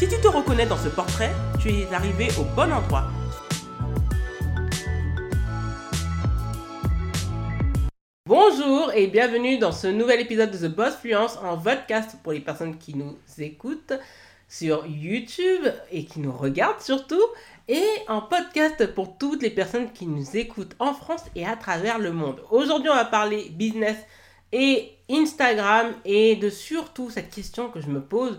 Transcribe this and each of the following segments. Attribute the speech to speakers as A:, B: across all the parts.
A: Si tu te reconnais dans ce portrait, tu es arrivé au bon endroit. Bonjour et bienvenue dans ce nouvel épisode de The Boss Fluence en podcast pour les personnes qui nous écoutent sur YouTube et qui nous regardent surtout et en podcast pour toutes les personnes qui nous écoutent en France et à travers le monde. Aujourd'hui, on va parler business et Instagram et de surtout cette question que je me pose.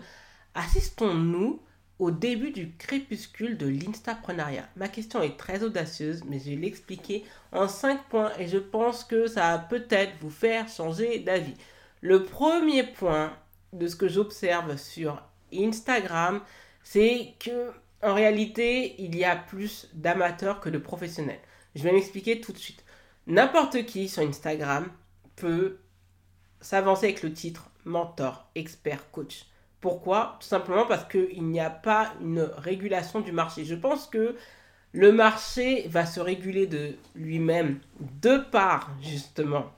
A: Assistons-nous au début du crépuscule de l'instapreneuriat Ma question est très audacieuse, mais je vais l'expliquer en 5 points et je pense que ça va peut-être vous faire changer d'avis. Le premier point de ce que j'observe sur Instagram, c'est que en réalité, il y a plus d'amateurs que de professionnels. Je vais m'expliquer tout de suite. N'importe qui sur Instagram peut s'avancer avec le titre mentor, expert, coach. Pourquoi? Tout simplement parce qu'il n'y a pas une régulation du marché. Je pense que le marché va se réguler de lui-même de par justement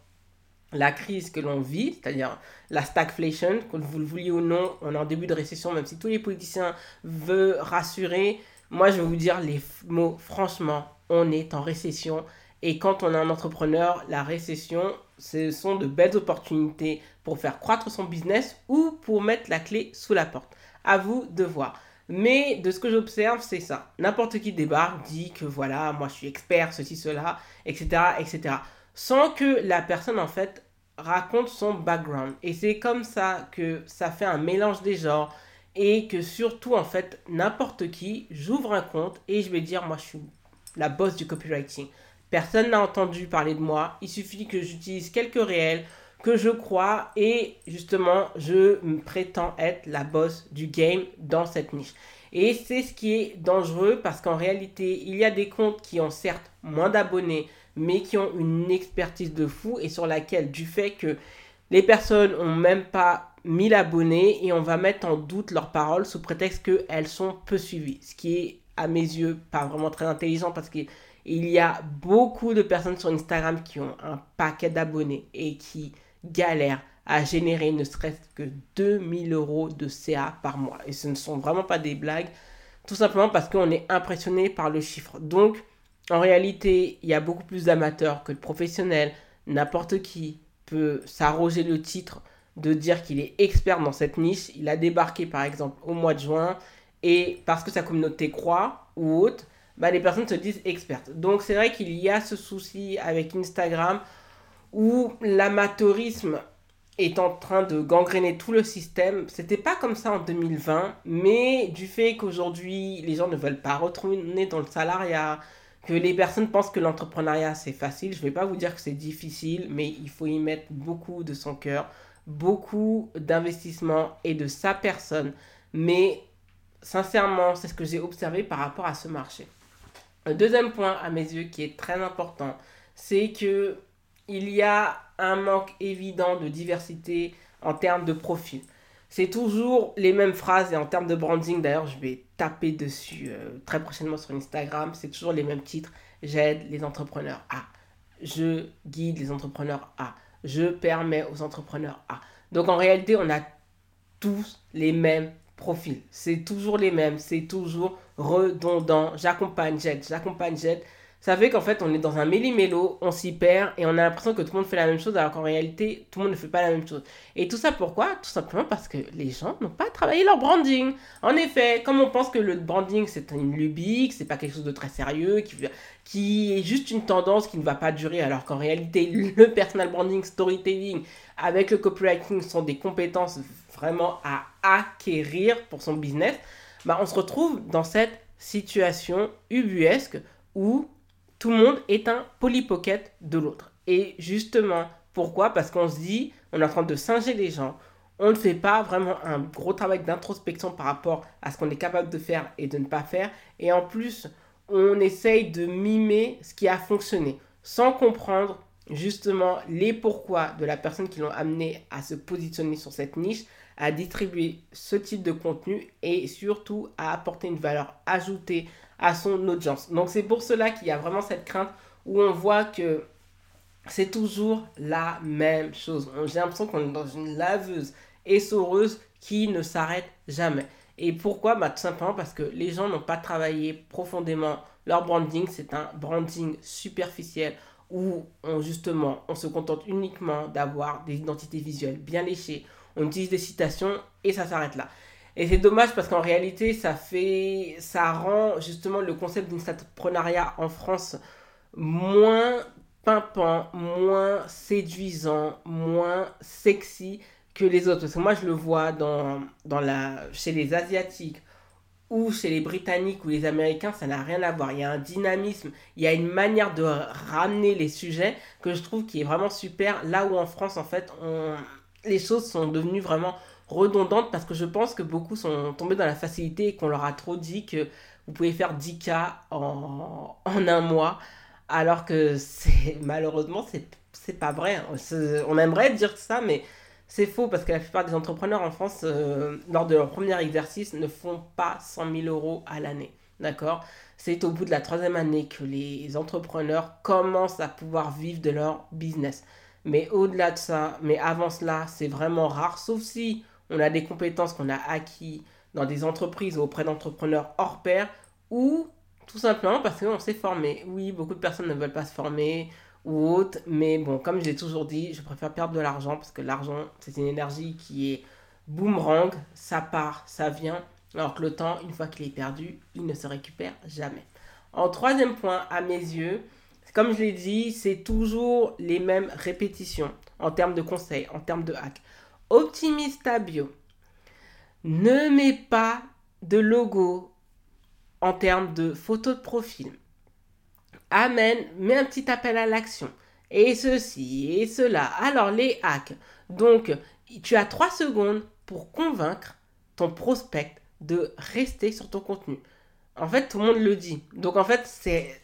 A: la crise que l'on vit, c'est-à-dire la stagflation, que vous le vouliez ou non, on est en début de récession, même si tous les politiciens veulent rassurer, moi je vais vous dire les mots, franchement, on est en récession. Et quand on est un entrepreneur, la récession, ce sont de belles opportunités pour faire croître son business ou pour mettre la clé sous la porte. À vous de voir. Mais de ce que j'observe, c'est ça. N'importe qui débarque, dit que voilà, moi je suis expert, ceci, cela, etc., etc sans que la personne en fait raconte son background. Et c'est comme ça que ça fait un mélange des genres et que surtout en fait n'importe qui, j'ouvre un compte et je vais dire moi je suis la boss du copywriting. Personne n'a entendu parler de moi, il suffit que j'utilise quelques réels que je crois et justement je prétends être la boss du game dans cette niche. Et c'est ce qui est dangereux parce qu'en réalité, il y a des comptes qui ont certes moins d'abonnés, mais qui ont une expertise de fou et sur laquelle, du fait que les personnes ont même pas 1000 abonnés et on va mettre en doute leurs paroles sous prétexte qu'elles sont peu suivies. Ce qui est, à mes yeux, pas vraiment très intelligent parce qu'il y a beaucoup de personnes sur Instagram qui ont un paquet d'abonnés et qui galèrent à générer ne serait-ce que 2000 euros de CA par mois. Et ce ne sont vraiment pas des blagues, tout simplement parce qu'on est impressionné par le chiffre. Donc, en réalité, il y a beaucoup plus d'amateurs que de professionnels. N'importe qui peut s'arroger le titre de dire qu'il est expert dans cette niche. Il a débarqué par exemple au mois de juin et parce que sa communauté croît ou autre, bah, les personnes se disent expertes. Donc c'est vrai qu'il y a ce souci avec Instagram où l'amateurisme est en train de gangréner tout le système. C'était pas comme ça en 2020, mais du fait qu'aujourd'hui les gens ne veulent pas retourner dans le salariat, que les personnes pensent que l'entrepreneuriat c'est facile. Je vais pas vous dire que c'est difficile, mais il faut y mettre beaucoup de son cœur, beaucoup d'investissement et de sa personne. Mais sincèrement, c'est ce que j'ai observé par rapport à ce marché. Le deuxième point à mes yeux qui est très important, c'est que il y a un manque évident de diversité en termes de profil. C'est toujours les mêmes phrases et en termes de branding, d'ailleurs, je vais taper dessus euh, très prochainement sur Instagram. C'est toujours les mêmes titres. J'aide les entrepreneurs à. Je guide les entrepreneurs à. Je permets aux entrepreneurs à. Donc en réalité, on a tous les mêmes profils. C'est toujours les mêmes. C'est toujours redondant. J'accompagne, j'aide, j'accompagne, j'aide ça fait qu'en fait, on est dans un méli-mélo, on s'y perd et on a l'impression que tout le monde fait la même chose alors qu'en réalité, tout le monde ne fait pas la même chose. Et tout ça pourquoi? Tout simplement parce que les gens n'ont pas travaillé leur branding. En effet, comme on pense que le branding c'est une lubie, que c'est pas quelque chose de très sérieux, qui, qui est juste une tendance qui ne va pas durer alors qu'en réalité, le personal branding, storytelling avec le copywriting sont des compétences vraiment à acquérir pour son business, bah on se retrouve dans cette situation ubuesque où tout le monde est un polypocket de l'autre. Et justement, pourquoi? Parce qu'on se dit, on est en train de singer les gens, on ne fait pas vraiment un gros travail d'introspection par rapport à ce qu'on est capable de faire et de ne pas faire. Et en plus, on essaye de mimer ce qui a fonctionné sans comprendre justement les pourquoi de la personne qui l'ont amené à se positionner sur cette niche, à distribuer ce type de contenu et surtout à apporter une valeur ajoutée à son audience. Donc c'est pour cela qu'il y a vraiment cette crainte où on voit que c'est toujours la même chose. J'ai l'impression qu'on est dans une laveuse essoreuse qui ne s'arrête jamais. Et pourquoi? Bah, Tout simplement parce que les gens n'ont pas travaillé profondément leur branding. C'est un branding superficiel où on, justement on se contente uniquement d'avoir des identités visuelles bien léchées. On utilise des citations et ça s'arrête là. Et c'est dommage parce qu'en réalité, ça fait, ça rend justement le concept d'instapreneuriat en France moins pimpant, moins séduisant, moins sexy que les autres. Parce que moi, je le vois dans, dans la, chez les Asiatiques ou chez les Britanniques ou les Américains, ça n'a rien à voir. Il y a un dynamisme, il y a une manière de ramener les sujets que je trouve qui est vraiment super. Là où en France, en fait, on, les choses sont devenues vraiment redondantes parce que je pense que beaucoup sont tombés dans la facilité et qu'on leur a trop dit que vous pouvez faire 10 cas en, un mois alors que malheureusement c'est c'est pas vrai. On aimerait dire ça, mais c'est faux parce que la plupart des entrepreneurs en France, euh, lors de leur premier exercice, ne font pas 100 000 euros à l'année. D'accord? C'est au bout de la troisième année que les entrepreneurs commencent à pouvoir vivre de leur business. Mais au-delà de ça, mais avant cela, c'est vraiment rare, sauf si on a des compétences qu'on a acquis dans des entreprises ou auprès d'entrepreneurs hors pair ou tout simplement parce qu'on s'est formé. Oui, beaucoup de personnes ne veulent pas se former ou autre, mais bon, comme je l'ai toujours dit, je préfère perdre de l'argent parce que l'argent, c'est une énergie qui est boomerang, ça part, ça vient, alors que le temps, une fois qu'il est perdu, il ne se récupère jamais. En troisième point, à mes yeux, comme je l'ai dit, c'est toujours les mêmes répétitions en termes de conseils, en termes de hack. Optimise ta bio. Ne mets pas de logo en termes de photo de profil. Amène, mets un petit appel à l'action. Et ceci et cela. Alors les hacks. Donc, tu as 3 secondes pour convaincre ton prospect de rester sur ton contenu. En fait, tout le monde le dit. Donc, en fait, c'est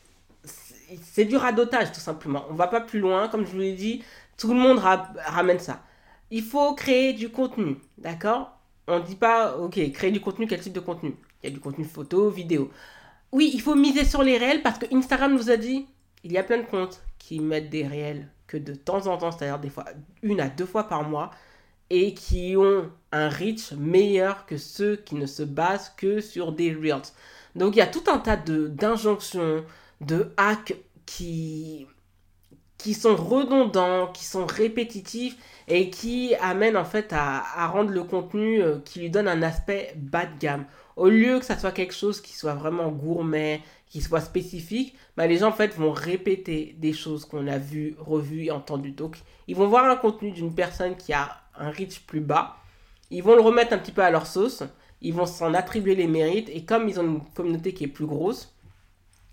A: c'est du radotage tout simplement. On va pas plus loin, comme je vous l'ai dit, tout le monde ramène ça. Il faut créer du contenu, d'accord? On ne dit pas, ok, créer du contenu, quel type de contenu? Il y a du contenu photo, vidéo. Oui, il faut miser sur les réels parce que Instagram nous a dit, il y a plein de comptes qui mettent des réels que de temps en temps, c'est-à-dire des fois une à deux fois par mois, et qui ont un reach meilleur que ceux qui ne se basent que sur des reels. Donc il y a tout un tas d'injonctions, de hacks qui, qui sont redondants, qui sont répétitifs et qui amènent en fait à, rendre le contenu euh, qui lui donne un aspect bas de gamme. Au lieu que ça soit quelque chose qui soit vraiment gourmet, qui soit spécifique, bah, les gens en fait vont répéter des choses qu'on a vues, revues et entendues. Donc ils vont voir un contenu d'une personne qui a un reach plus bas, ils vont le remettre un petit peu à leur sauce, ils vont s'en attribuer les mérites et comme ils ont une communauté qui est plus grosse,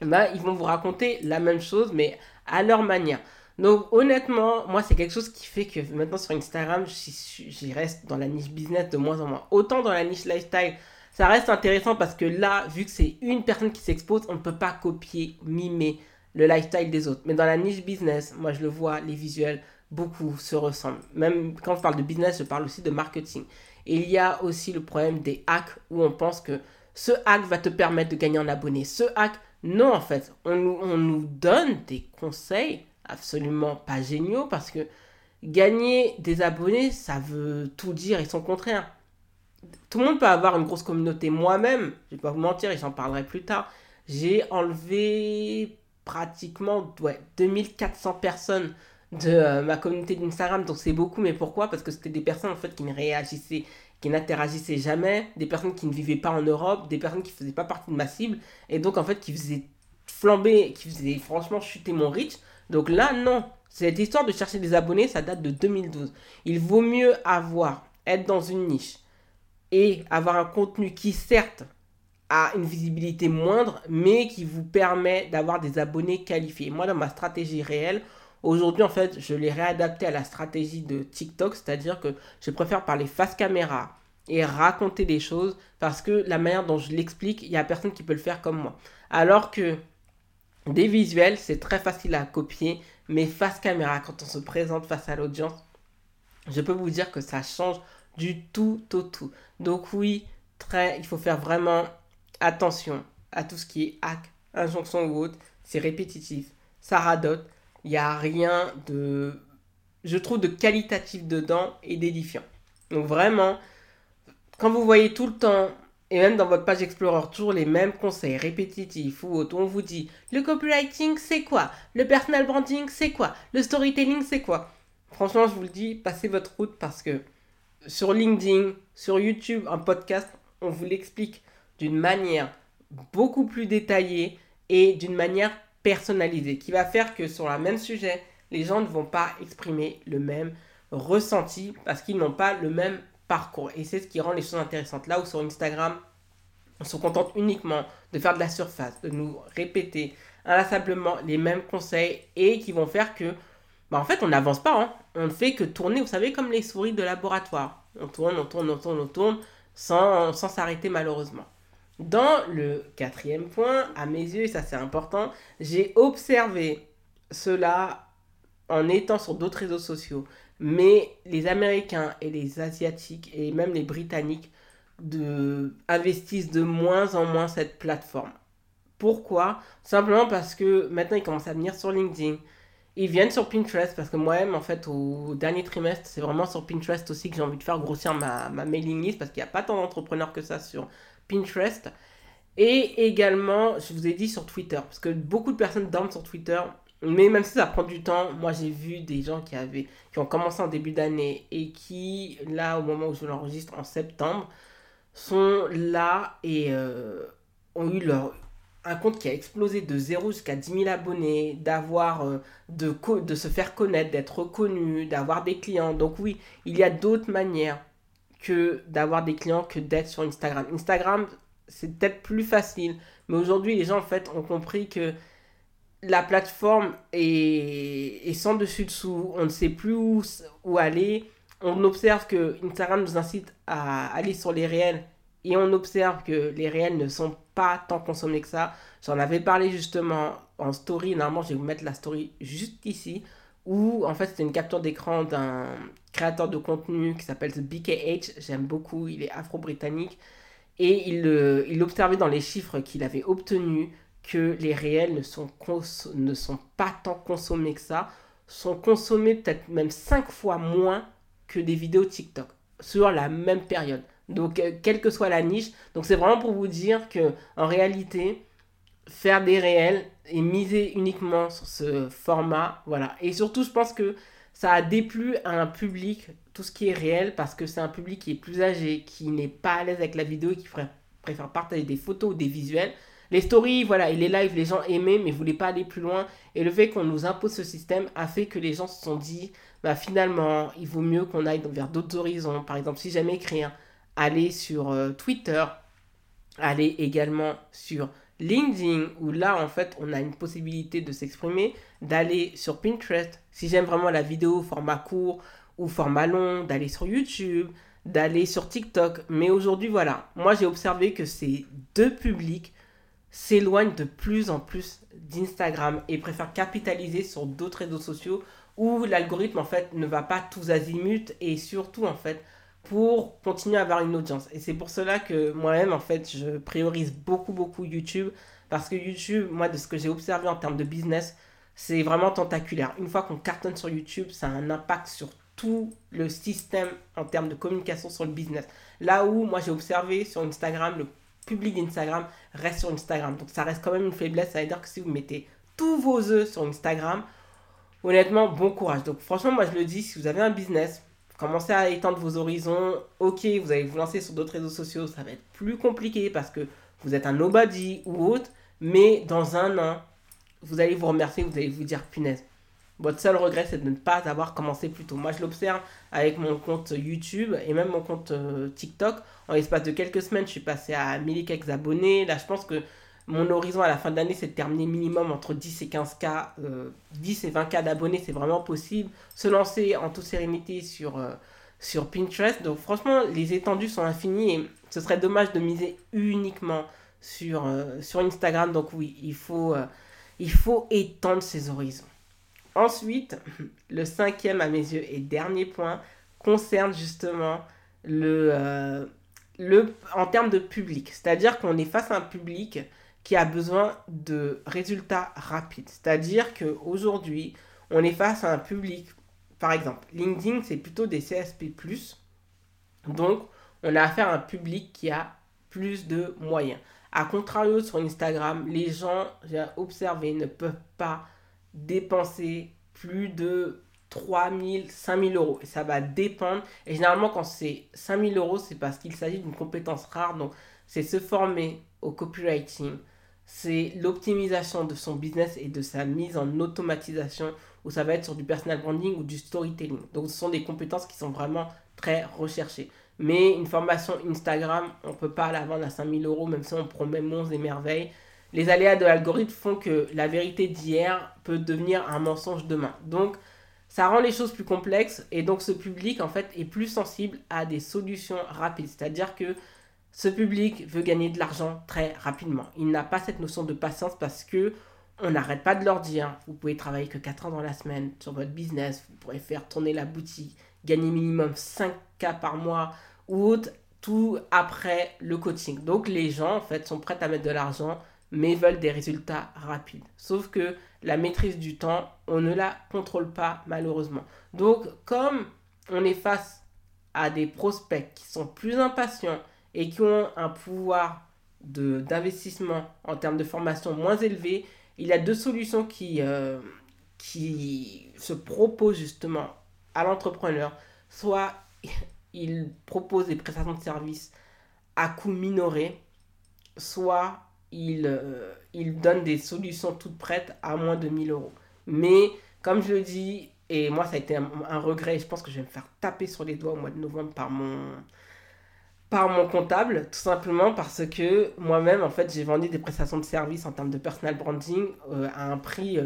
A: bah, ils vont vous raconter la même chose, mais à leur manière. Donc honnêtement, moi c'est quelque chose qui fait que maintenant sur Instagram, j'y reste dans la niche business de moins en moins. Autant dans la niche lifestyle, ça reste intéressant parce que là, vu que c'est une personne qui s'expose, on ne peut pas copier, mimer le lifestyle des autres. Mais dans la niche business, moi je le vois, les visuels, beaucoup se ressemblent. Même quand je parle de business, je parle aussi de marketing. Et il y a aussi le problème des hacks où on pense que ce hack va te permettre de gagner en abonnés. Ce hack non, en fait, on nous, donne des conseils absolument pas géniaux parce que gagner des abonnés, ça veut tout dire et son contraire. Tout le monde peut avoir une grosse communauté. Moi-même, je vais pas vous mentir, et j'en parlerai plus tard, j'ai enlevé pratiquement ouais, 2400 personnes de euh, ma communauté d'Instagram. Donc c'est beaucoup, mais pourquoi? Parce que c'était des personnes en fait qui ne réagissaient qui n'interagissaient jamais, des personnes qui ne vivaient pas en Europe, des personnes qui ne faisaient pas partie de ma cible, et donc en fait qui faisaient flamber, qui faisaient franchement chuter mon reach. Donc là, non. Cette histoire de chercher des abonnés, ça date de 2012. Il vaut mieux avoir, être dans une niche et avoir un contenu qui certes a une visibilité moindre, mais qui vous permet d'avoir des abonnés qualifiés. Moi, dans ma stratégie réelle, Aujourd'hui, en fait, je l'ai réadapté à la stratégie de TikTok, c'est-à-dire que je préfère parler face caméra et raconter des choses parce que la manière dont je l'explique, il n'y a personne qui peut le faire comme moi. Alors que des visuels, c'est très facile à copier, mais face caméra, quand on se présente face à l'audience, je peux vous dire que ça change du tout au tout. Donc oui, très, il faut faire vraiment attention à tout ce qui est hack, injonction ou autre. C'est répétitif, ça radote. Il n'y a rien de, je trouve, de qualitatif dedans et d'édifiant. Donc vraiment, quand vous voyez tout le temps, et même dans votre page Explorer, toujours les mêmes conseils répétitifs ou autres, on vous dit le copywriting c'est quoi? Le personal branding c'est quoi? Le storytelling c'est quoi? Franchement, je vous le dis, passez votre route parce que sur LinkedIn, sur YouTube, un podcast, on vous l'explique d'une manière beaucoup plus détaillée et d'une manière personnalisée qui va faire que sur le même sujet, les gens ne vont pas exprimer le même ressenti parce qu'ils n'ont pas le même parcours. Et c'est ce qui rend les choses intéressantes. Là où sur Instagram, on se contente uniquement de faire de la surface, de nous répéter inlassablement les mêmes conseils et qui vont faire que, bah en fait, on n'avance pas. Hein. On ne fait que tourner, vous savez, comme les souris de laboratoire. On tourne, on tourne, on tourne, on tourne, sans s'arrêter malheureusement. Dans le quatrième point, à mes yeux, et ça c'est important, j'ai observé cela en étant sur d'autres réseaux sociaux. Mais les Américains et les Asiatiques et même les Britanniques de, investissent de moins en moins cette plateforme. Pourquoi? Simplement parce que maintenant ils commencent à venir sur LinkedIn. Ils viennent sur Pinterest parce que moi-même, en fait, au dernier trimestre, c'est vraiment sur Pinterest aussi que j'ai envie de faire grossir ma, ma mailing list parce qu'il n'y a pas tant d'entrepreneurs que ça sur Pinterest. Et également, je vous ai dit sur Twitter parce que beaucoup de personnes dorment sur Twitter mais même si ça prend du temps, moi j'ai vu des gens qui, avaient, qui ont commencé en début d'année et qui, là, au moment où je l'enregistre en septembre, sont là et euh, ont eu leur, un compte qui a explosé de 0 jusqu'à 10 000 abonnés, d'avoir, euh, de, de se faire connaître, d'être reconnu, d'avoir des clients. Donc oui, il y a d'autres manières que d'avoir des clients que d'être sur Instagram. Instagram, c'est peut-être plus facile, mais aujourd'hui les gens en fait ont compris que la plateforme est, sans dessus-dessous, on ne sait plus où, où, aller. On observe que Instagram nous incite à aller sur les réels et on observe que les réels ne sont pas tant consommés que ça. J'en avais parlé justement en story. Normalement, je vais vous mettre la story juste ici. Où en fait, c'était une capture d'écran d'un créateur de contenu qui s'appelle BKH. J'aime beaucoup, il est afro-britannique. Et il, euh, il observait dans les chiffres qu'il avait obtenus que les réels ne sont, ne sont pas tant consommés que ça, sont consommés peut-être même 5 fois moins que des vidéos TikTok sur la même période. Donc, euh, quelle que soit la niche. Donc, c'est vraiment pour vous dire que en réalité, faire des réels et miser uniquement sur ce format, voilà. Et surtout, je pense que ça a déplu à un public, tout ce qui est réel, parce que c'est un public qui est plus âgé, qui n'est pas à l'aise avec la vidéo et qui préfère partager des photos ou des visuels. Les stories, voilà, et les lives, les gens aimaient, mais voulaient pas aller plus loin. Et le fait qu'on nous impose ce système a fait que les gens se sont dit, bah finalement, il vaut mieux qu'on aille vers d'autres horizons. Par exemple, si jamais écrire, aller sur euh, Twitter, aller également sur LinkedIn, où là, en fait, on a une possibilité de s'exprimer, d'aller sur Pinterest, si j'aime vraiment la vidéo format court ou format long, d'aller sur YouTube, d'aller sur TikTok. Mais aujourd'hui, voilà, moi j'ai observé que ces deux publics s'éloigne de plus en plus d'Instagram et préfère capitaliser sur d'autres réseaux sociaux où l'algorithme en fait ne va pas tous azimuts et surtout en fait pour continuer à avoir une audience. Et c'est pour cela que moi-même en fait je priorise beaucoup beaucoup YouTube parce que YouTube, moi de ce que j'ai observé en termes de business, c'est vraiment tentaculaire. Une fois qu'on cartonne sur YouTube, ça a un impact sur tout le système en termes de communication sur le business. Là où moi j'ai observé sur Instagram le public d'Instagram reste sur Instagram. Donc ça reste quand même une faiblesse. Ça veut dire que si vous mettez tous vos œufs sur Instagram, honnêtement, bon courage. Donc franchement, moi je le dis, si vous avez un business, commencez à étendre vos horizons. Ok, vous allez vous lancer sur d'autres réseaux sociaux, ça va être plus compliqué parce que vous êtes un nobody ou autre. Mais dans un an, vous allez vous remercier, vous allez vous dire punaise. Votre seul regret, c'est de ne pas avoir commencé plus tôt. Moi, je l'observe avec mon compte YouTube et même mon compte euh, TikTok. En l'espace de quelques semaines, je suis passé à 1000 quelques abonnés. Là, je pense que mon horizon à la fin de l'année, c'est de terminer minimum entre 10 et 15K, 10 et 20K d'abonnés, c'est vraiment possible. Se lancer en toute sérénité sur, sur Pinterest. Donc franchement, les étendues sont infinies et ce serait dommage de miser uniquement sur, sur Instagram. Donc oui, il faut, étendre ses horizons. Ensuite, le cinquième à mes yeux et dernier point concerne justement le, euh, le, en termes de public. C'est-à-dire qu'on est face à un public qui a besoin de résultats rapides. C'est-à-dire qu'aujourd'hui, on est face à un public, par exemple, LinkedIn, c'est plutôt des CSP. Donc, on a affaire à un public qui a plus de moyens. A contrario, sur Instagram, les gens, j'ai observé, ne peuvent pas dépenser plus de 3 000, 5 000 euros. Et ça va dépendre. Et généralement, quand c'est 5 000 euros, c'est parce qu'il s'agit d'une compétence rare. Donc, c'est se former au copywriting. C'est l'optimisation de son business et de sa mise en automatisation, où ça va être sur du personal branding ou du storytelling. Donc, ce sont des compétences qui sont vraiment très recherchées. Mais une formation Instagram, on ne peut pas la vendre à 5 000 euros, même si on promet monts et merveilles les aléas de l'algorithme font que la vérité d'hier peut devenir un mensonge demain. Donc, ça rend les choses plus complexes et donc ce public, en fait, est plus sensible à des solutions rapides. C'est-à-dire que ce public veut gagner de l'argent très rapidement. Il n'a pas cette notion de patience parce que on n'arrête pas de leur dire, vous pouvez travailler que 4 ans dans la semaine sur votre business, vous pourrez faire tourner la boutique, gagner minimum 5K par mois ou tout après le coaching. Donc les gens, en fait, sont prêts à mettre de l'argent mais veulent des résultats rapides. Sauf que la maîtrise du temps, on ne la contrôle pas malheureusement. Donc comme on est face à des prospects qui sont plus impatients et qui ont un pouvoir d'investissement en termes de formation moins élevé, il y a deux solutions qui, euh, qui se proposent justement à l'entrepreneur. Soit il propose des prestations de services à coût minoré, soit il, euh, il donne des solutions toutes prêtes à moins de 1000 euros. Mais comme je le dis, et moi ça a été un, regret, je pense que je vais me faire taper sur les doigts au mois de novembre par mon, par mon comptable, tout simplement parce que moi-même, en fait, j'ai vendu des prestations de services en termes de personal branding euh, à un prix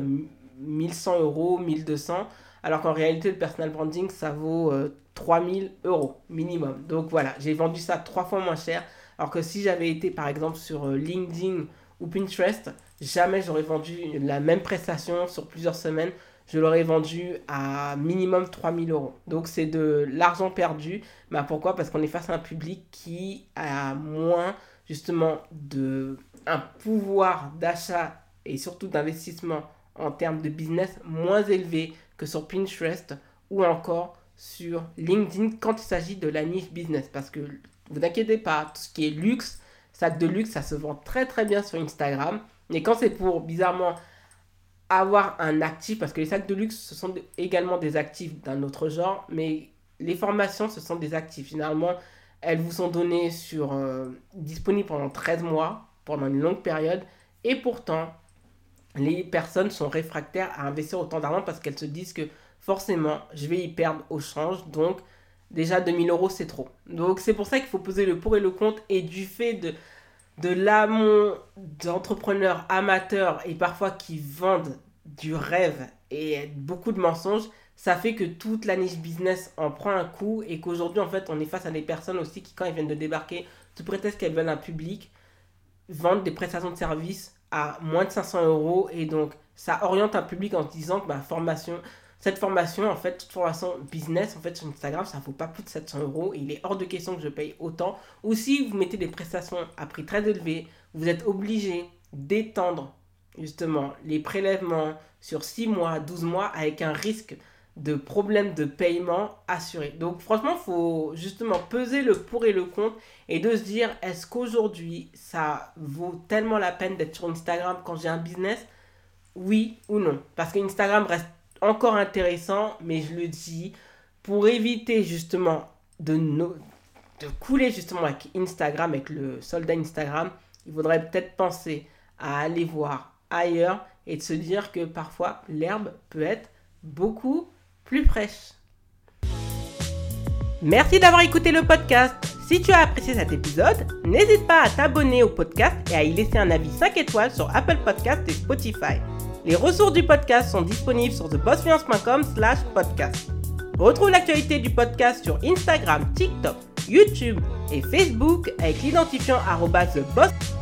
A: 1100 euh, euros, 1200, alors qu'en réalité, le personal branding, ça vaut 3000 euros minimum. Donc voilà, j'ai vendu ça trois fois moins cher alors que si j'avais été par exemple sur euh, LinkedIn ou Pinterest, jamais j'aurais vendu la même prestation sur plusieurs semaines. Je l'aurais vendu à minimum 3000 euros. Donc c'est de l'argent perdu. Mais pourquoi? Parce qu'on est face à un public qui a moins justement de un pouvoir d'achat et surtout d'investissement en termes de business moins élevé que sur Pinterest ou encore sur LinkedIn quand il s'agit de la niche business. Parce que vous inquiétez pas, tout ce qui est luxe, sac de luxe, ça se vend très très bien sur Instagram. Mais quand c'est pour bizarrement avoir un actif, parce que les sacs de luxe, ce sont également des actifs d'un autre genre, mais les formations, ce sont des actifs. Généralement, elles vous sont données sur, euh, disponibles pendant 13 mois, pendant une longue période, et pourtant, les personnes sont réfractaires à investir autant d'argent parce qu'elles se disent que forcément, je vais y perdre au change, donc déjà 2000 euros c'est trop. Donc c'est pour ça qu'il faut poser le pour et le contre et du fait de, de l'amont d'entrepreneurs amateurs et parfois qui vendent du rêve et beaucoup de mensonges, ça fait que toute la niche business en prend un coup et qu'aujourd'hui en fait on est face à des personnes aussi qui quand ils viennent de débarquer, tout prétexte qu'elles veulent un public, vendent des prestations de services à moins de 500 euros et donc ça oriente un public en se disant que ma formation, cette formation, en fait, toute formation business, en fait, sur Instagram, ça ne vaut pas plus de 700 euros. Il est hors de question que je paye autant. Ou si vous mettez des prestations à prix très élevé, vous êtes obligé d'étendre justement les prélèvements sur 6 mois, 12 mois avec un risque de problème de paiement assuré. Donc franchement, il faut justement peser le pour et le contre et de se dire est-ce qu'aujourd'hui ça vaut tellement la peine d'être sur Instagram quand j'ai un business? Oui ou non? Parce qu'Instagram reste encore intéressant, mais je le dis, pour éviter justement de, couler justement avec Instagram, avec le soldat Instagram, il faudrait peut-être penser à aller voir ailleurs et de se dire que parfois l'herbe peut être beaucoup plus fraîche. Merci d'avoir écouté le podcast. Si tu as apprécié cet épisode, n'hésite pas à t'abonner au podcast et à y laisser un avis 5 étoiles sur Apple Podcast et Spotify. Les ressources du podcast sont disponibles sur thebossfluence.com slash podcast. Retrouve l'actualité du podcast sur Instagram, TikTok, YouTube et Facebook avec l'identifiant theboss